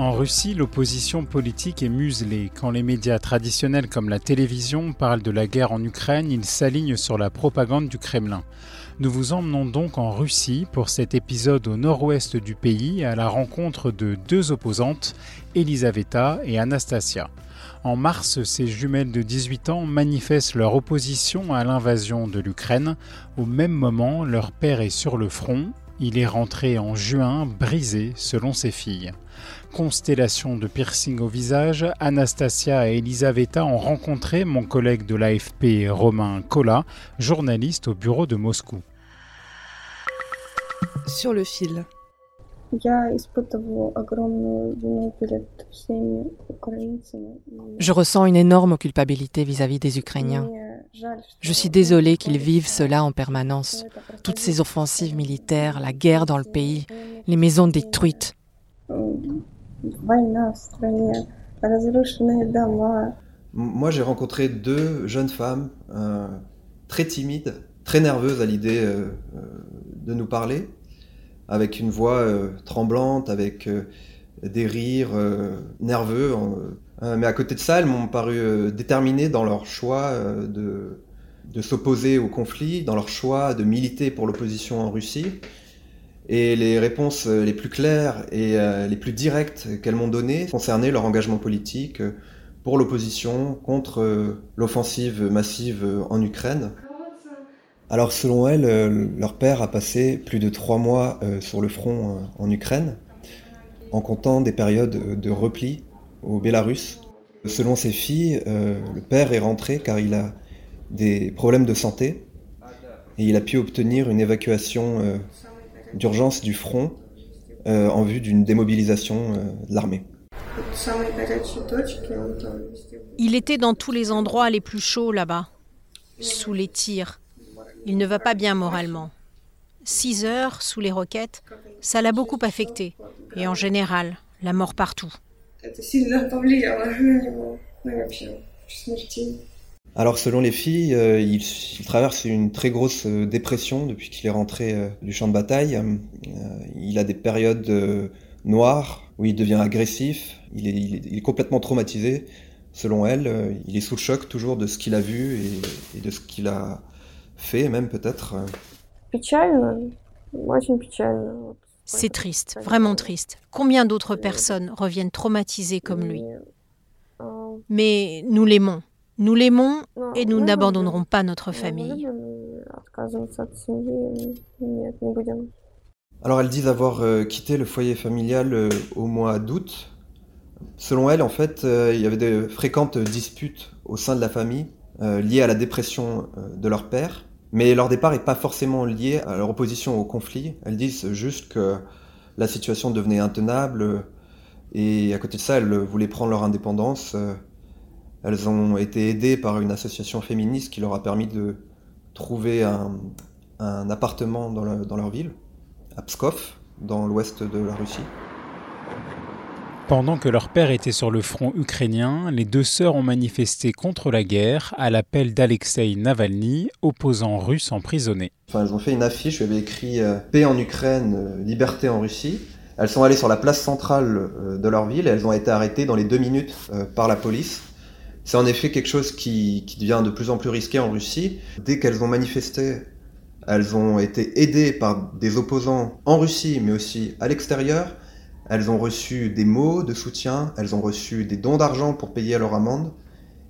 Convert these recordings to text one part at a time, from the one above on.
En Russie, l'opposition politique est muselée. Quand les médias traditionnels comme la télévision parlent de la guerre en Ukraine, ils s'alignent sur la propagande du Kremlin. Nous vous emmenons donc en Russie pour cet épisode au nord-ouest du pays à la rencontre de deux opposantes, Elisaveta et Anastasia. En mars, ces jumelles de 18 ans manifestent leur opposition à l'invasion de l'Ukraine. Au même moment, leur père est sur le front. Il est rentré en juin, brisé selon ses filles. Constellation de piercing au visage, Anastasia et Elisaveta ont rencontré mon collègue de l'AFP Romain Kola, journaliste au bureau de Moscou. Sur le fil. Je ressens une énorme culpabilité vis-à-vis des Ukrainiens. Je suis désolée qu'ils vivent cela en permanence. Toutes ces offensives militaires, la guerre dans le pays, les maisons détruites. Moi, j'ai rencontré deux jeunes femmes euh, très timides, très nerveuses à l'idée euh, euh, de nous parler, avec une voix tremblante, avec des rires nerveux. mais à côté de ça, elles m'ont paru déterminées dans leur choix de, de s'opposer au conflit, dans leur choix de militer pour l'opposition en Russie. Et les réponses les plus claires et les plus directes qu'elles m'ont données concernaient leur engagement politique pour l'opposition contre l'offensive massive en Ukraine. Alors selon elles, leur père a passé plus de trois mois sur le front en Ukraine, en comptant des périodes de repli au Bélarus. Selon ses filles, le père est rentré car il a des problèmes de santé et il a pu obtenir une évacuation d'urgence du front euh, en vue d'une démobilisation euh, de l'armée. Il était dans tous les endroits les plus chauds là-bas, sous les tirs. Il ne va pas bien moralement. Six heures sous les roquettes, ça l'a beaucoup affecté. Et en général, la mort partout. Alors selon les filles, euh, il, il, traverse une très grosse euh, dépression depuis qu'il est rentré euh, du champ de bataille. Euh, il a des périodes euh, noires où il devient agressif, il est, il est, il est complètement traumatisé. Selon elle, euh, il est sous le choc toujours de ce qu'il a vu et, et de ce qu'il a fait, même peut-être. C'est triste, vraiment triste. Combien d'autres personnes reviennent traumatisées comme lui Mais nous l'aimons. Nous l'aimons et nous n'abandonnerons pas notre famille. Alors elles disent avoir euh, quitté le foyer familial euh, au mois d'août. Selon elles, en fait, euh, il y avait de fréquentes disputes au sein de la famille euh, liées à la dépression euh, de leur père. Mais leur départ n'est pas forcément lié à leur opposition au conflit. Elles disent juste que la situation devenait intenable et à côté de ça, elles voulaient prendre leur indépendance. Elles ont été aidées par une association féministe qui leur a permis de trouver un, appartement dans, leur ville, à Pskov, dans l'ouest de la Russie. Pendant que leur père était sur le front ukrainien, les deux sœurs ont manifesté contre la guerre à l'appel d'Alexei Navalny, opposant russe emprisonné. Enfin, elles ont fait une affiche avait écrit euh, Paix en Ukraine, euh, liberté en Russie. Elles sont allées sur la place centrale euh, de leur ville et elles ont été arrêtées dans les deux minutes par la police. C'est en effet quelque chose qui, devient de plus en plus risqué en Russie. Dès qu'elles ont manifesté, elles ont été aidées par des opposants en Russie, mais aussi à l'extérieur. Elles ont reçu des mots de soutien, elles ont reçu des dons d'argent pour payer leur amende.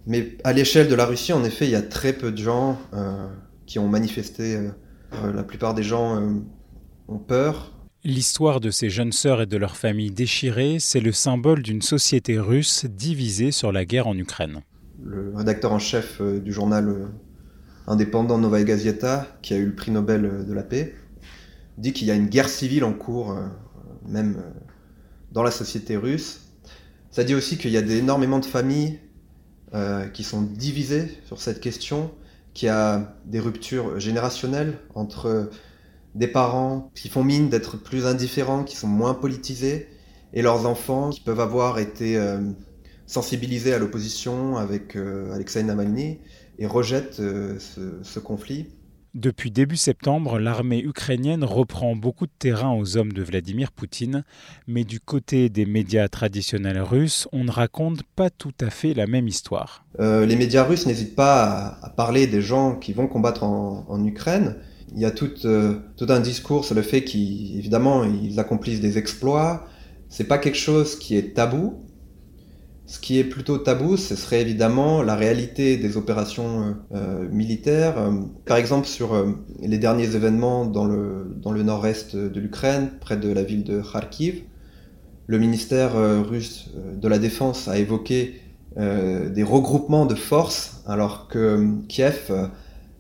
Mais à l'échelle de la Russie, en effet, il y a très peu de gens euh, qui ont manifesté. Euh, la plupart des gens euh, ont peur. L'histoire de ces jeunes sœurs et de leurs familles déchirées, c'est le symbole d'une société russe divisée sur la guerre en Ukraine. Le rédacteur en chef euh, du journal euh, indépendant Novaya Gazeta, qui a eu le prix Nobel euh, de la paix, dit qu'il y a une guerre civile en cours, même dans la société russe. Ça dit aussi qu'il y a énormément de familles qui sont divisées sur cette question, qu'il y a des ruptures générationnelles entre des parents qui font mine d'être plus indifférents, qui sont moins politisés, et leurs enfants qui peuvent avoir été euh, sensibilisés à l'opposition avec euh, Alexei Navalny et rejettent euh, ce, conflit. Depuis début septembre, l'armée ukrainienne reprend beaucoup de terrain aux hommes de Vladimir Poutine, mais du côté des médias traditionnels russes, on ne raconte pas tout à fait la même histoire. les médias russes n'hésitent pas à, parler des gens qui vont combattre en Ukraine, il y a tout, euh, tout un discours sur le fait qu'évidemment ils accomplissent des exploits. C'est pas quelque chose qui est tabou. Ce qui est plutôt tabou, ce serait évidemment la réalité des opérations euh, militaires. Par exemple, sur euh, les derniers événements dans le, nord-est de l'Ukraine, près de la ville de Kharkiv, le ministère russe de la Défense a évoqué des regroupements de forces, alors que Kiev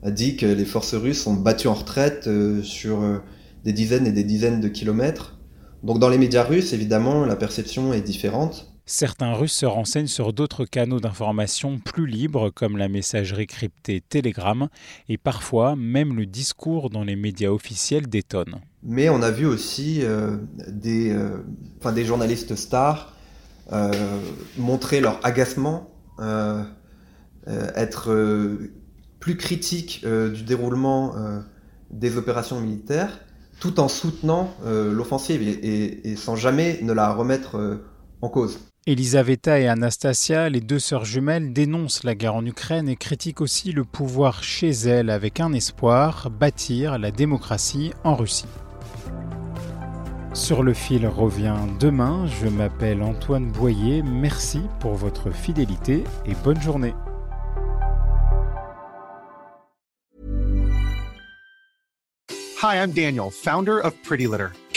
a dit que les forces russes sont battues en retraite euh, sur euh, des dizaines et des dizaines de kilomètres. Donc dans les médias russes, évidemment, la perception est différente. Certains Russes se renseignent sur d'autres canaux d'information plus libres comme la messagerie cryptée Telegram et parfois même le discours dans les médias officiels détonne. Mais on a vu aussi euh, des, enfin, des journalistes stars montrer leur agacement, être plus critique euh, du déroulement euh, des opérations militaires, tout en soutenant euh, l'offensive et, sans jamais ne la remettre en cause. Elisaveta et Anastasia, les deux sœurs jumelles, dénoncent la guerre en Ukraine et critiquent aussi le pouvoir chez elles avec un espoir, bâtir la démocratie en Russie. Sur le fil revient demain, je m'appelle Antoine Boyer, merci pour votre fidélité et bonne journée. Hi, I'm Daniel, founder of Pretty Litter.